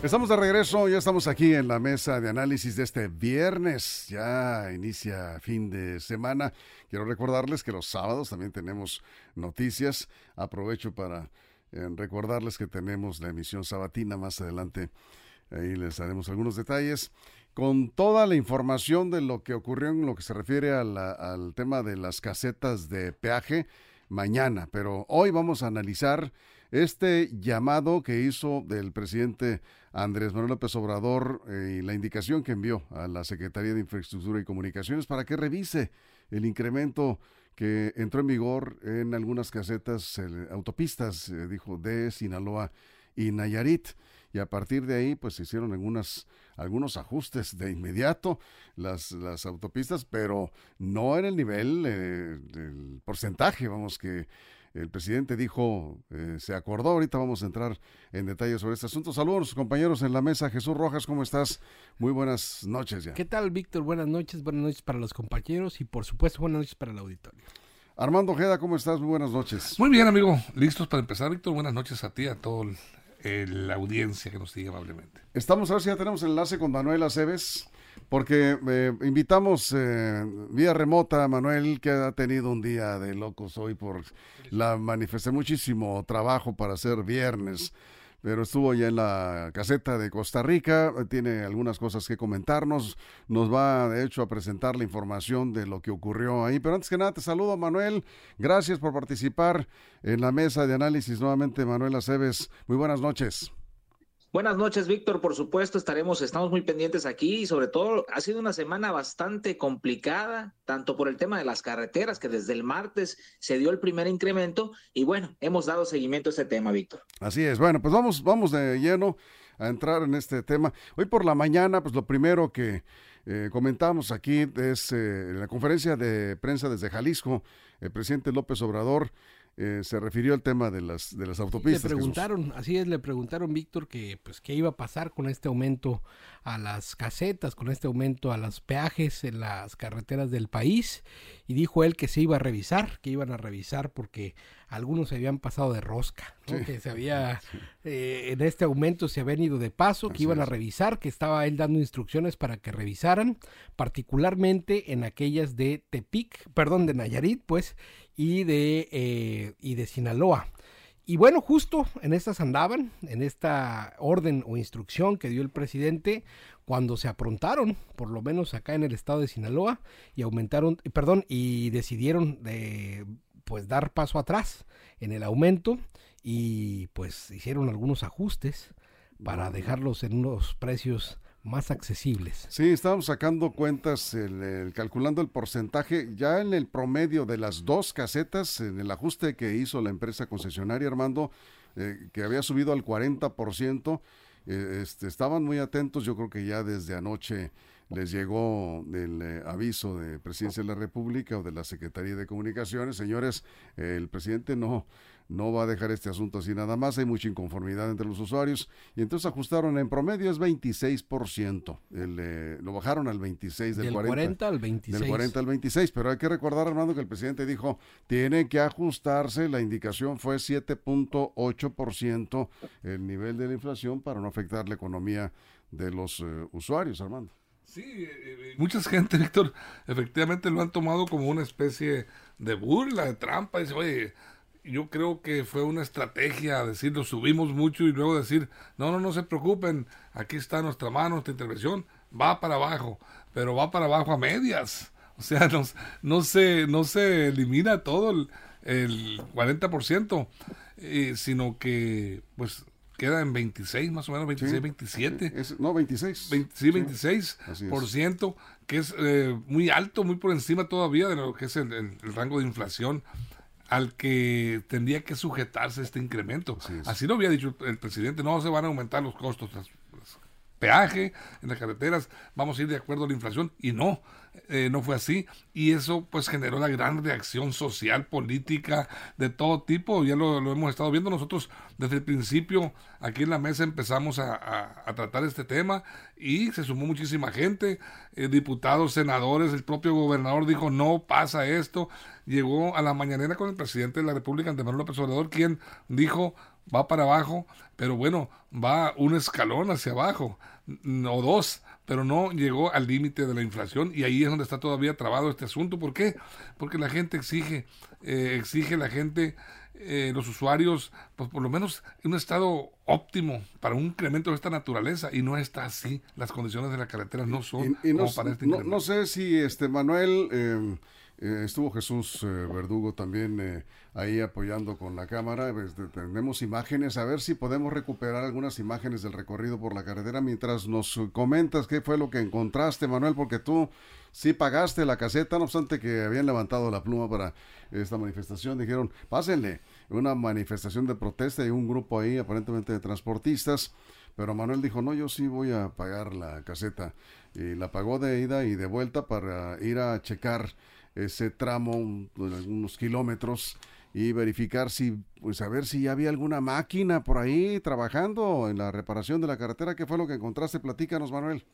Estamos de regreso, ya estamos aquí en la mesa de análisis de este viernes, ya inicia fin de semana. Quiero recordarles que los sábados también tenemos noticias. Aprovecho para eh, recordarles que tenemos la emisión sabatina más adelante. Ahí les daremos algunos detalles con toda la información de lo que ocurrió en lo que se refiere al tema de las casetas de peaje mañana. Pero hoy vamos a analizar este llamado que hizo del presidente Andrés Manuel López Obrador eh, y la indicación que envió a la Secretaría de Infraestructura y Comunicaciones para que revise el incremento que entró en vigor en algunas casetas, autopistas, eh, dijo, de Sinaloa y Nayarit. Y a partir de ahí, pues se hicieron algunas, algunos ajustes de inmediato las, las autopistas, pero no en el nivel eh, del porcentaje, vamos, que el presidente dijo, eh, se acordó, ahorita vamos a entrar en detalles sobre este asunto. Saludos compañeros en la mesa. Jesús Rojas, ¿cómo estás? Muy buenas noches ya. ¿Qué tal, Víctor? Buenas noches, buenas noches para los compañeros y por supuesto buenas noches para el auditorio. Armando Ojeda, ¿cómo estás? Muy buenas noches. Muy bien, amigo. ¿Listos para empezar, Víctor? Buenas noches a ti, a toda la audiencia que nos sigue amablemente. Estamos a ver ya tenemos enlace con Manuel Aceves porque eh, invitamos eh, vía remota a Manuel, que ha tenido un día de locos hoy por la manifesté muchísimo trabajo para hacer viernes. Pero estuvo ya en la caseta de Costa Rica, tiene algunas cosas que comentarnos, nos va de hecho a presentar la información de lo que ocurrió ahí. Pero antes que nada, te saludo Manuel, gracias por participar en la mesa de análisis nuevamente, Manuel Aceves. Muy buenas noches. Buenas noches, Víctor. Por supuesto, estaremos, estamos muy pendientes aquí y sobre todo ha sido una semana bastante complicada, tanto por el tema de las carreteras, que desde el martes se dio el primer incremento y bueno, hemos dado seguimiento a este tema, Víctor. Así es. Bueno, pues vamos, vamos de lleno a entrar en este tema. Hoy por la mañana, pues lo primero que eh, comentamos aquí es eh, la conferencia de prensa desde Jalisco, el presidente López Obrador eh, se refirió al tema de las, de las autopistas. Le preguntaron, así es, le preguntaron, Víctor, que pues qué iba a pasar con este aumento a las casetas, con este aumento a los peajes en las carreteras del país, y dijo él que se iba a revisar, que iban a revisar porque algunos se habían pasado de rosca, que se había, eh, en este aumento se habían ido de paso, que iban a revisar, que estaba él dando instrucciones para que revisaran, particularmente en aquellas de Tepic, perdón, de Nayarit, pues, y de, eh, y de Sinaloa. Y bueno, justo en estas andaban, en esta orden o instrucción que dio el presidente, cuando se aprontaron, por lo menos acá en el estado de Sinaloa, y aumentaron, perdón, y decidieron de, pues dar paso atrás en el aumento y pues hicieron algunos ajustes para dejarlos en unos precios más accesibles. Sí, estábamos sacando cuentas, calculando el porcentaje, ya en el promedio de las dos casetas, en el ajuste que hizo la empresa concesionaria Armando, eh, que había subido al 40%, eh, este, estaban muy atentos, yo creo que ya desde anoche les llegó el eh, aviso de Presidencia de la República o de la Secretaría de Comunicaciones, señores, el presidente no no va a dejar este asunto así nada más, hay mucha inconformidad entre los usuarios y entonces ajustaron en promedio es 26%, el, eh, lo bajaron al 26 del, del 40, al 26. Del 40 al 26, pero hay que recordar Armando que el presidente dijo, tiene que ajustarse, la indicación fue 7.8% el nivel de la inflación para no afectar la economía de los eh, usuarios, Armando. Sí, eh, mucha gente, Víctor, efectivamente lo han tomado como una especie de burla, de trampa. Dice, oye, yo creo que fue una estrategia decir lo subimos mucho y luego decir no no no se preocupen aquí está nuestra mano nuestra intervención va para abajo pero va para abajo a medias o sea no, no se no se elimina todo el, el 40% eh, sino que pues queda en 26 más o menos 26 27 no 26 sí 26 por ciento que es eh, muy alto muy por encima todavía de lo que es el rango de inflación al que tendría que sujetarse este incremento. Así, lo había dicho el presidente, no se van a aumentar los costos, peaje en las carreteras, vamos a ir de acuerdo a la inflación y no, eh, no fue así. Y eso pues generó la gran reacción social, política, de todo tipo, ya lo, hemos estado viendo. Nosotros desde el principio, aquí en la mesa empezamos a, tratar este tema y se sumó muchísima gente, eh, diputados, senadores, el propio gobernador dijo no pasa esto, llegó a la mañanera con el presidente de la República, Andrés López Obrador, quien dijo va para abajo, pero bueno, va un escalón hacia abajo, o dos, pero no llegó al límite de la inflación y ahí es donde está todavía trabado este asunto. ¿Por qué? Porque la gente exige, eh, exige la gente, eh, los usuarios, pues por lo menos en un estado óptimo para un incremento de esta naturaleza y no está así. Las condiciones de la carretera no son como para este incremento. No, sé si este Manuel... Eh, eh, estuvo Jesús eh, Verdugo también eh, ahí apoyando con la cámara. Pues, tenemos imágenes, a ver si podemos recuperar algunas imágenes del recorrido por la carretera mientras nos comentas qué fue lo que encontraste, Manuel, porque tú sí pagaste la caseta, no obstante que habían levantado la pluma para esta manifestación. Dijeron, pásenle, una manifestación de protesta y un grupo ahí aparentemente de transportistas. Pero Manuel dijo, no, yo sí voy a pagar la caseta. Y la pagó de ida y de vuelta para ir a checar ese tramo, unos kilómetros, y verificar si, pues a ver si ya había alguna máquina por ahí trabajando en la reparación de la carretera. ¿Qué fue lo que encontraste? Platícanos, Manuel.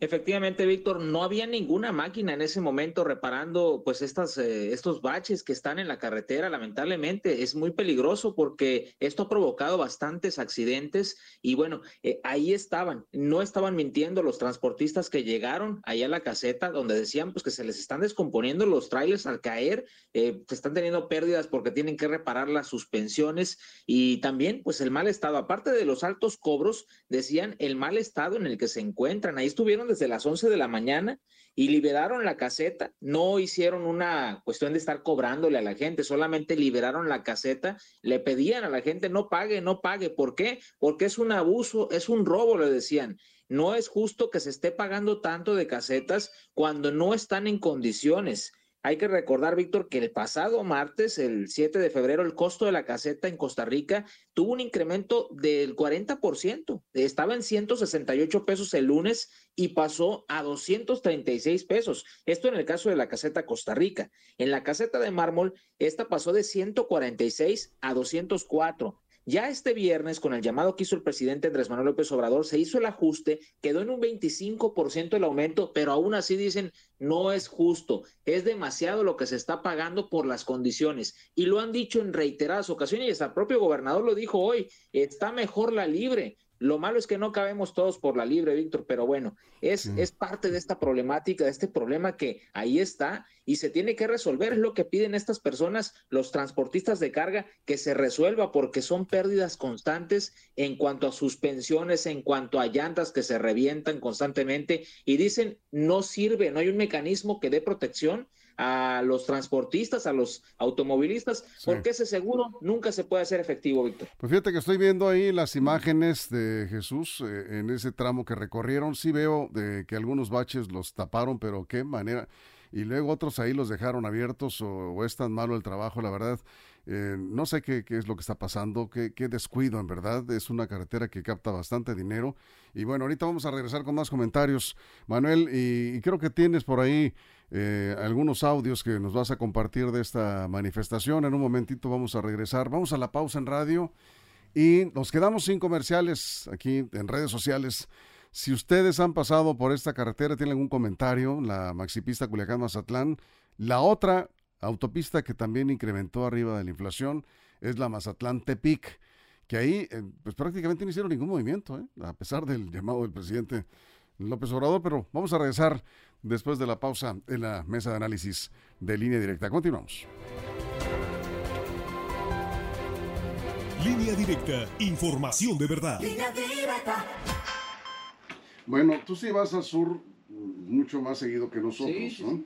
Efectivamente, Víctor, no había ninguna máquina en ese momento reparando pues estas, eh, estos baches que están en la carretera. Lamentablemente es muy peligroso porque esto ha provocado bastantes accidentes y bueno, eh, ahí estaban, no estaban mintiendo los transportistas que llegaron ahí a la caseta donde decían pues que se les están descomponiendo los trailers al caer, eh, están teniendo pérdidas porque tienen que reparar las suspensiones y también pues el mal estado, aparte de los altos cobros, decían el mal estado en el que se encuentran. Ahí estuvieron desde las 11 de la mañana y liberaron la caseta. No hicieron una cuestión de estar cobrándole a la gente, solamente liberaron la caseta. Le pedían a la gente no pague, no pague. ¿Por qué? Porque es un abuso, es un robo, le decían. No es justo que se esté pagando tanto de casetas cuando no están en condiciones. Hay que recordar, Víctor, que el pasado martes, el 7 de febrero, el costo de la caseta en Costa Rica tuvo un incremento del 40%. Estaba en 168 pesos el lunes y pasó a 236 pesos. Esto en el caso de la caseta Costa Rica. En la caseta de mármol, esta pasó de 146 a 204. Ya este viernes, con el llamado que hizo el presidente Andrés Manuel López Obrador, se hizo el ajuste, quedó en un 25% el aumento, pero aún así dicen, no es justo, es demasiado lo que se está pagando por las condiciones. Y lo han dicho en reiteradas ocasiones, y hasta el propio gobernador lo dijo hoy, está mejor la libre. Lo malo es que no cabemos todos por la libre, Víctor, pero bueno, es, es parte de esta problemática, de este problema que ahí está y se tiene que resolver. Es lo que piden estas personas, los transportistas de carga, que se resuelva porque son pérdidas constantes en cuanto a suspensiones, en cuanto a llantas que se revientan constantemente y dicen no sirve, no hay un mecanismo que dé protección a los transportistas, a los automovilistas, porque ese seguro nunca se puede hacer efectivo, Víctor. Pues fíjate que estoy viendo ahí las imágenes de Jesús eh, en ese tramo que recorrieron. Sí veo de que algunos baches los taparon, pero qué manera. Y luego otros ahí los dejaron abiertos o, es tan malo el trabajo, la verdad. Eh, no sé qué, es lo que está pasando, qué, qué, descuido en verdad. Es una carretera que capta bastante dinero. Y bueno, ahorita vamos a regresar con más comentarios, Manuel, y creo que tienes por ahí eh, algunos audios que nos vas a compartir de esta manifestación. En un momentito vamos a regresar. Vamos a la pausa en radio y nos quedamos sin comerciales aquí en redes sociales. Si ustedes han pasado por esta carretera, tienen algún comentario, la maxipista Culiacán-Mazatlán. La otra autopista que también incrementó arriba de la inflación es la Mazatlán-Tepic, que ahí eh, pues prácticamente no hicieron ningún movimiento, ¿eh? a pesar del llamado del presidente López Obrador, pero vamos a regresar después de la pausa en la mesa de análisis de línea directa. Continuamos. Línea directa, información de verdad. Bueno, tú sí vas al sur mucho más seguido que nosotros, ¿no?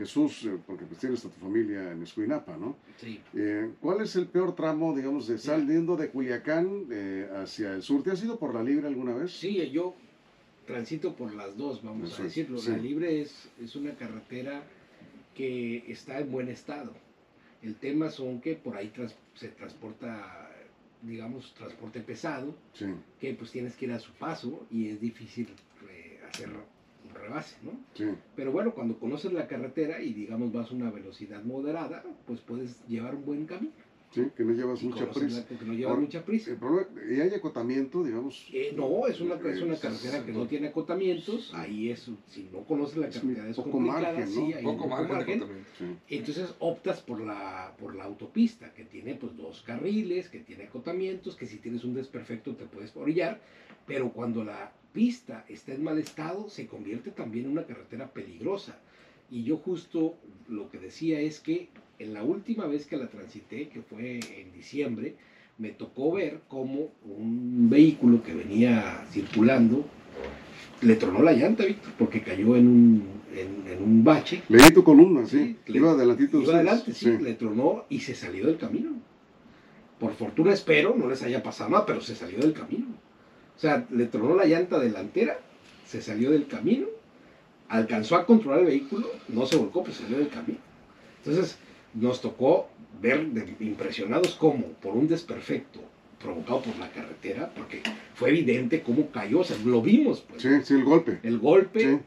Jesús, eh, porque pues tienes a tu familia en Escuinapa, ¿no? Sí. Eh, ¿Cuál es el peor tramo, digamos, de saliendo de Culiacán eh, hacia el sur? ¿Te has ido por la libre alguna vez? Sí, yo transito por las dos, vamos a decirlo. La Libre es, es una carretera que está en buen estado. El tema son que por ahí se transporta, digamos, transporte pesado, que pues tienes que ir a su paso y es difícil eh, hacer un rebase, ¿no? Pero bueno, cuando conoces la carretera y digamos vas a una velocidad moderada, pues puedes llevar un buen camino. Sí, que no llevas mucha prisa. Que no llevas mucha prisa. ¿Y hay acotamiento, digamos? Eh, no, es una, es una carretera que no tiene acotamientos. Ahí es, si no conoces la carretera es poco margen, sí, hay poco, margen. Entonces optas por la, por la autopista, que tiene pues dos carriles, que tiene acotamientos, que si tienes un desperfecto te puedes orillar, pero cuando la pista está en mal estado, se convierte también en una carretera peligrosa. Y yo justo lo que decía es que en la última vez que la transité, que fue en diciembre, me tocó ver cómo un vehículo que venía circulando le tronó la llanta, Víctor, porque cayó en un, en, un bache. Leí tu columna, sí. iba adelantito. Iba adelante, sí, le tronó y se salió del camino. Por fortuna espero, no les haya pasado nada, pero se salió del camino. O sea, le tronó la llanta delantera, se salió del camino, alcanzó a controlar el vehículo, no se volcó, pero salió del camino. Entonces, nos tocó ver impresionados cómo, por un desperfecto provocado por la carretera, porque fue evidente cómo cayó, o sea, lo vimos. Pues. Sí, sí, el golpe. El golpe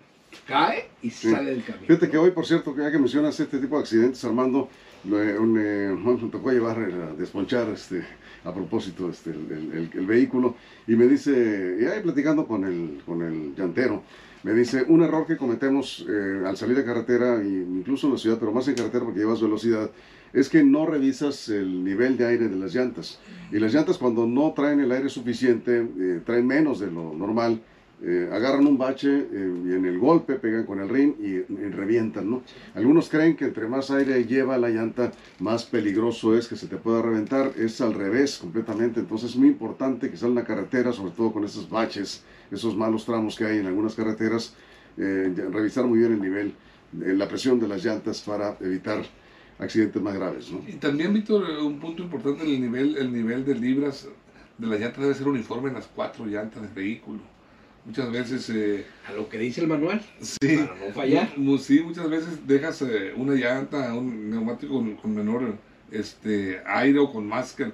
cae y sale del camino. Fíjate que hoy, por cierto, ya que mencionas este tipo de accidentes, Armando, un, eh, tocó llevar a desponchar este, a propósito este, el, el, vehículo y me dice, y ahí platicando con el, con el llantero, me dice, un error que cometemos eh, al salir de carretera, incluso en la ciudad, pero más en carretera porque llevas velocidad, es que no revisas el nivel de aire de las llantas. Y las llantas cuando no traen el aire suficiente, eh, traen menos de lo normal, eh, agarran un bache y en el golpe pegan con el rin y, revientan, ¿no? Algunos creen que entre más aire lleva la llanta, más peligroso es que se te pueda reventar. Es al revés completamente. Entonces es muy importante que salga la carretera, sobre todo con esos baches esos malos tramos que hay en algunas carreteras, eh, revisar muy bien el nivel, eh, la presión de las llantas para evitar accidentes más graves. ¿no? Y también, Víctor, un punto importante, el nivel, el nivel de libras de las llantas debe ser uniforme en las cuatro llantas del vehículo. Muchas veces... Eh, a lo que dice el manual. Sí. Para no fallar. Sí, muchas veces dejas una llanta, un neumático con, menor este, aire o con más, que,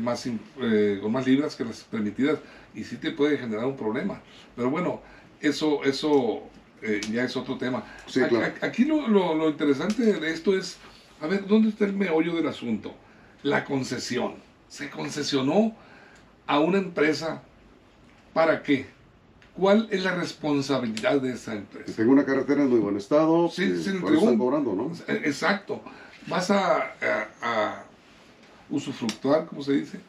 más, con más libras que las permitidas y sí te puede generar un problema. Pero bueno, eso, eso eh, ya es otro tema. Aquí lo, lo, interesante de esto es, a ver, ¿dónde está el meollo del asunto? La concesión. Se concesionó a una empresa para qué? ¿Cuál es la responsabilidad de esa empresa? Que tenga una carretera en muy buen estado. Sí, se entregó. cobrando, ¿no? Exacto. Vas a, a, a usufructuar, ¿cómo se dice?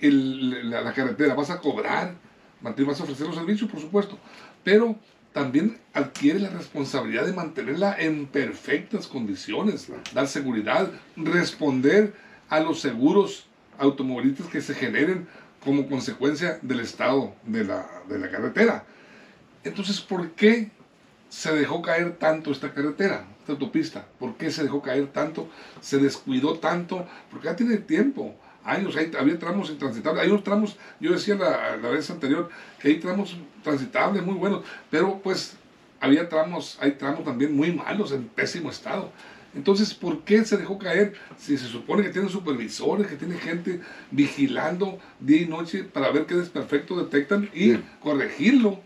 la, carretera, vas a cobrar, vas a ofrecer los servicios, por supuesto, pero también adquiere la responsabilidad de mantenerla en perfectas condiciones, dar seguridad, responder a los seguros automovilistas que se generen como consecuencia del estado de la, de la carretera. Entonces, ¿por qué se dejó caer tanto esta carretera, esta autopista? ¿Por qué se dejó caer tanto? ¿Se descuidó tanto? Porque ya tiene tiempo años, había tramos intransitables, hay unos tramos, yo decía la, la, vez anterior, que hay tramos transitables muy buenos, pero pues había tramos, hay tramos también muy malos, en pésimo estado. Entonces, ¿por qué se dejó caer? Si se supone que tiene supervisores, que tiene gente vigilando día y noche para ver qué desperfecto detectan y corregirlo.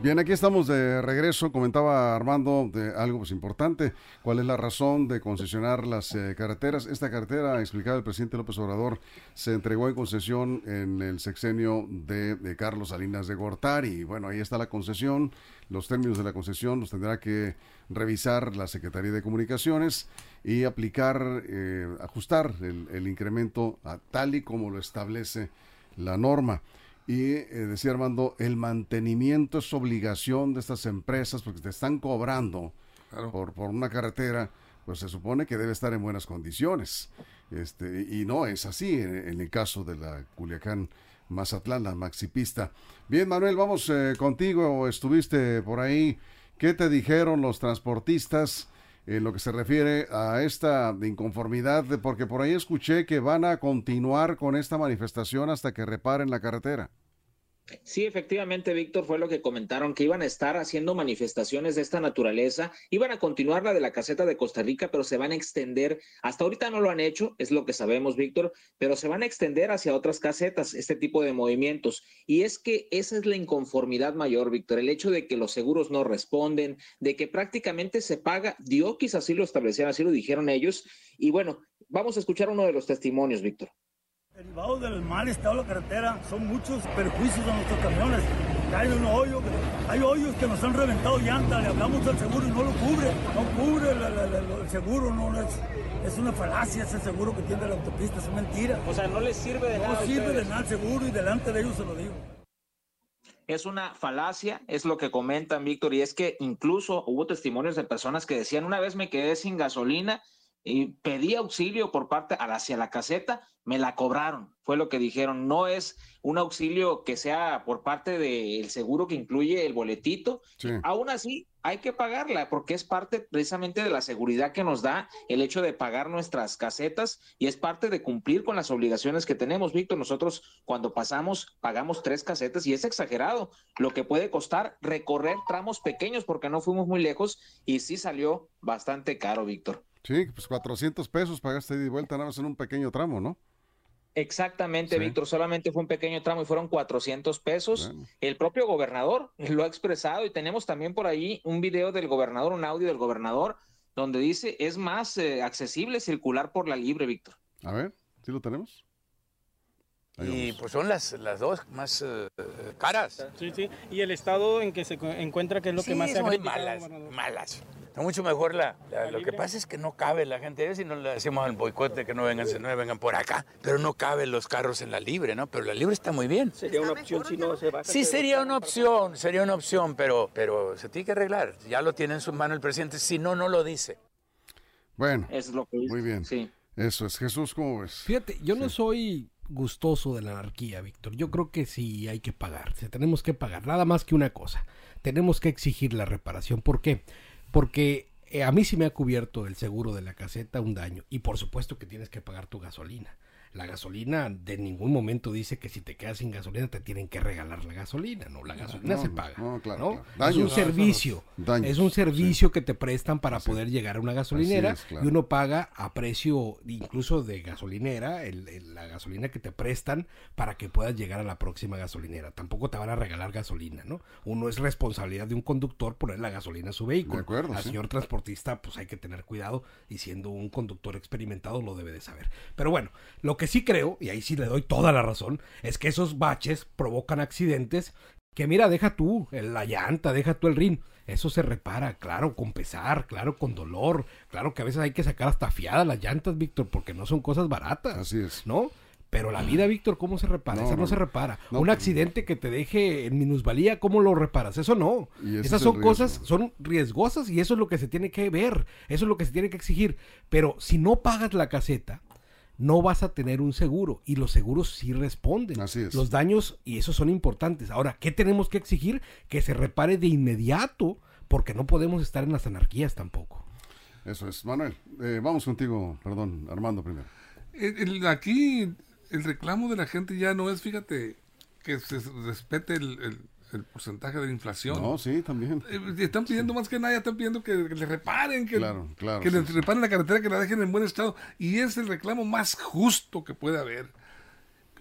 Bien, aquí estamos de regreso. Comentaba Armando de algo pues, importante. ¿Cuál es la razón de concesionar las eh, carreteras? Esta carretera, explicaba el presidente López Obrador, se entregó en concesión en el sexenio de, Carlos Salinas de Gortari. Bueno, ahí está la concesión. Los términos de la concesión los tendrá que revisar la Secretaría de Comunicaciones y aplicar, eh, ajustar el, el incremento a tal y como lo establece la norma. Y eh, decía Armando, el mantenimiento es obligación de estas empresas porque te están cobrando por, por una carretera, pues se supone que debe estar en buenas condiciones. Este, y no es así en, el caso de la Culiacán Mazatlán, la maxipista. Bien, Manuel, vamos eh, contigo. Estuviste por ahí. ¿Qué te dijeron los transportistas en lo que se refiere a esta inconformidad? Porque por ahí escuché que van a continuar con esta manifestación hasta que reparen la carretera. Sí, efectivamente, Víctor, fue lo que comentaron, que iban a estar haciendo manifestaciones de esta naturaleza, iban a continuar la de la caseta de Costa Rica, pero se van a extender, hasta ahorita no lo han hecho, es lo que sabemos, Víctor, pero se van a extender hacia otras casetas, este tipo de movimientos. Y es que esa es la inconformidad mayor, Víctor, el hecho de que los seguros no responden, de que prácticamente se paga, Diokis así lo establecieron, así lo dijeron ellos. Y bueno, vamos a escuchar uno de los testimonios, Víctor. Derivados del mal estado de la carretera, son muchos perjuicios a nuestros camiones. Hay un hoyo, hay hoyos que nos han reventado llantas, le hablamos al seguro y no lo cubre, no cubre el seguro, no es, es una falacia ese seguro que tiene la autopista, es mentira. O sea, no les sirve de nada. No sirve de nada el seguro y delante de ellos se lo digo. Es una falacia, es lo que comentan Víctor, y es que incluso hubo testimonios de personas que decían, una vez me quedé sin gasolina y pedí auxilio por parte hacia la caseta, me la cobraron, fue lo que dijeron. No es un auxilio que sea por parte del seguro que incluye el boletito. Aún así, hay que pagarla porque es parte precisamente de la seguridad que nos da el hecho de pagar nuestras casetas y es parte de cumplir con las obligaciones que tenemos, Víctor. Nosotros cuando pasamos pagamos tres casetas y es exagerado lo que puede costar recorrer tramos pequeños porque no fuimos muy lejos y sí salió bastante caro, Víctor. Sí, pues 400 pesos pagaste de vuelta nada más en un pequeño tramo, ¿no? Exactamente, Víctor, solamente fue un pequeño tramo y fueron 400 pesos. El propio gobernador lo ha expresado y tenemos también por ahí un video del gobernador, un audio del gobernador, donde dice es más eh, accesible circular por la libre, Víctor. A ver, ¿sí lo tenemos? y pues son las, las dos más eh, caras. Sí, sí. ¿Y el estado en que se encuentra, que es lo que más se ha malas, malas mucho mejor la, lo que pasa es que no cabe la gente, si no le decimos al boicote que no vengan, no vengan por acá, pero no caben los carros en la libre, ¿no? Pero la libre está muy bien. Sería una opción si no se va. Sí, sería una opción, sería una opción, pero, pero se tiene que arreglar. Ya lo tiene en su mano el presidente, si no, no lo dice. Bueno, es lo que muy bien. Sí. Eso es Jesús, ¿cómo ves? Fíjate, yo no soy gustoso de la anarquía, Víctor. Yo creo que sí hay que pagar, tenemos que pagar, nada más que una cosa. Tenemos que exigir la reparación. ¿Por qué? porque eh, a mí sí me ha cubierto el seguro de la caseta un daño y por supuesto que tienes que pagar tu gasolina. La gasolina de ningún momento dice que si te quedas sin gasolina te tienen que regalar la gasolina, no, la gasolina se paga. es un servicio, es un servicio que te prestan para poder llegar a una gasolinera y uno paga a precio incluso de gasolinera, la gasolina que te prestan para que puedas llegar a la próxima gasolinera. Tampoco te van a regalar gasolina, ¿no? Uno es responsabilidad de un conductor poner la gasolina a su vehículo. Al señor transportista pues hay que tener cuidado y siendo un conductor experimentado lo debe de saber. Pero bueno, lo que sí creo, y ahí sí le doy toda la razón, es que esos baches provocan accidentes que mira, deja tú la llanta, deja tú el rin. Eso se repara, claro, con pesar, claro, con dolor. Claro que a veces hay que sacar hasta fiadas las llantas, Víctor, porque no son cosas baratas. Así es. ¿No? Pero la vida, Víctor, ¿cómo se repara? Esa no, se repara. Un accidente que te deje en minusvalía, ¿cómo lo reparas? Eso no. Esas son cosas, son riesgosas y eso es lo que se tiene que ver. Eso es lo que se tiene que exigir. Pero si no pagas la caseta, no vas a tener un seguro y los seguros sí responden. Así es. Los daños y esos son importantes. Ahora, ¿qué tenemos que exigir? Que se repare de inmediato porque no podemos estar en las anarquías tampoco. Eso es. Manuel, eh, vamos contigo, perdón, Armando primero. aquí el reclamo de la gente ya no es, fíjate, que se respete el el porcentaje de la inflación. No, sí, también. Eh, están pidiendo más que nada, están pidiendo que, le reparen, que, que le reparen la carretera, que la dejen en buen estado. Y es el reclamo más justo que puede haber.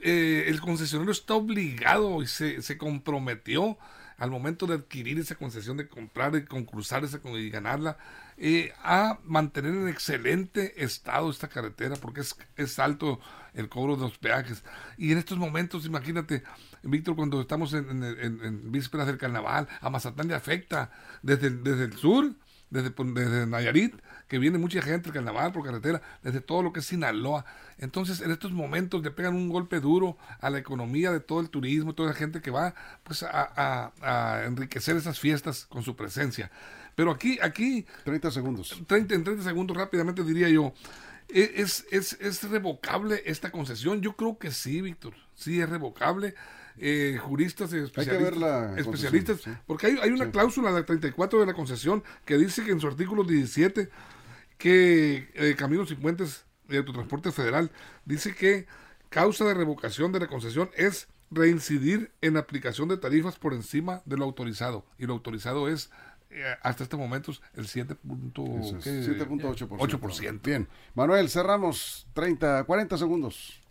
Eh, el concesionario está obligado y se, se comprometió al momento de adquirir esa concesión, de comprar y concursar esa y ganarla, eh, a mantener en excelente estado esta carretera, porque es, es alto el cobro de los peajes. Y en estos momentos, imagínate, Víctor, cuando estamos en, en, vísperas del carnaval, a Mazatán le afecta desde, desde el sur, desde, desde Nayarit, que viene mucha gente al carnaval por carretera, desde todo lo que es Sinaloa. Entonces, en estos momentos le pegan un golpe duro a la economía de todo el turismo, toda la gente que va pues a, a, enriquecer esas fiestas con su presencia. Pero aquí, aquí... 30 segundos. 30, en 30 segundos rápidamente diría yo, ¿e, ¿es, es, es revocable esta concesión? Yo creo que sí, Víctor, sí es revocable eh, juristas y especialistas, especialistas porque hay, hay una cláusula del 34 de la concesión que dice que en su artículo 17 que eh, Caminos y Puentes de Autotransporte Federal dice que causa de revocación de la concesión es reincidir en aplicación de tarifas por encima de lo autorizado. Y lo autorizado es eh, hasta este momento el 7.8%. Bien, Manuel, cerramos 30, 40 segundos.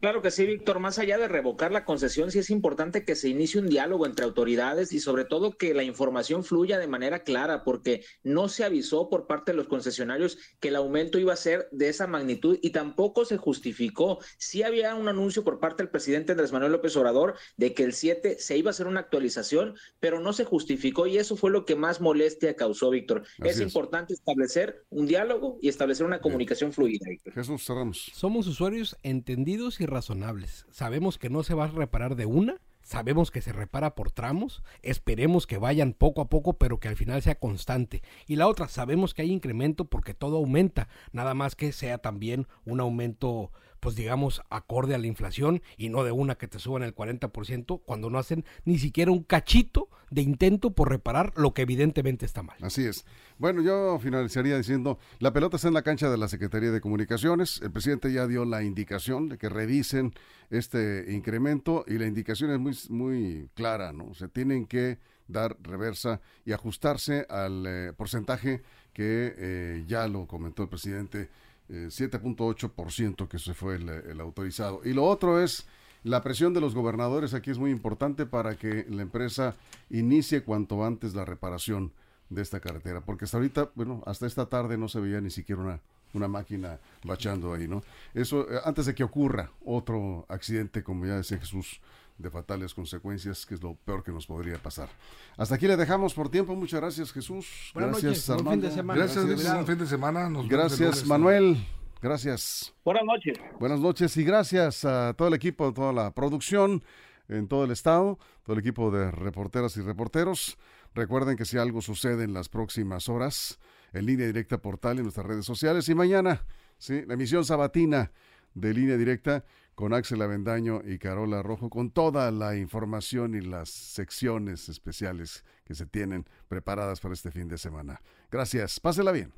Claro que sí, Víctor. Más allá de revocar la concesión, sí es importante que se inicie un diálogo entre autoridades y sobre todo que la información fluya de manera clara, porque no se avisó por parte de los concesionarios que el aumento iba a ser de esa magnitud y tampoco se justificó. Sí había un anuncio por parte del presidente Andrés Manuel López Obrador de que el 7 se iba a hacer una actualización, pero no se justificó y eso fue lo que más molestia causó, Víctor. Es, importante establecer un diálogo y establecer una comunicación fluida, Víctor. Jesús, cerramos. Somos usuarios entendidos y razonables. Sabemos que no se va a reparar de una, sabemos que se repara por tramos, esperemos que vayan poco a poco, pero que al final sea constante. Y la otra, sabemos que hay incremento porque todo aumenta, nada más que sea también un aumento pues digamos, acorde a la inflación y no de una que te suban el 40% cuando no hacen ni siquiera un cachito de intento por reparar lo que evidentemente está mal. Así es. Bueno, yo finalizaría diciendo, la pelota está en la cancha de la Secretaría de Comunicaciones, el presidente ya dio la indicación de que revisen este incremento y la indicación es muy, muy clara, ¿no? Se tienen que dar reversa y ajustarse al eh, porcentaje que eh, ya lo comentó el presidente 7.8% eh, que se fue el, autorizado. Y lo otro es la presión de los gobernadores. Aquí es muy importante para que la empresa inicie cuanto antes la reparación de esta carretera. Porque hasta ahorita, bueno, hasta esta tarde no se veía ni siquiera una, una máquina bachando ahí, ¿no? Eso, eh, antes de que ocurra otro accidente, como ya decía Jesús, de fatales consecuencias, que es lo peor que nos podría pasar. Hasta aquí le dejamos por tiempo. Muchas gracias, Jesús. Buenas gracias, noches. Fin de semana. Gracias, fin de semana. gracias, Manuel. Gracias. Buenas noches. Buenas noches y gracias a todo el equipo, toda la producción en todo el estado, todo el equipo de reporteras y reporteros. Recuerden que si algo sucede en las próximas horas, en línea directa portal en nuestras redes sociales y mañana, sí, la emisión sabatina de línea directa con Axel Avendaño y Carola Rojo, con toda la información y las secciones especiales que se tienen preparadas para este fin de semana. Gracias, pásela bien.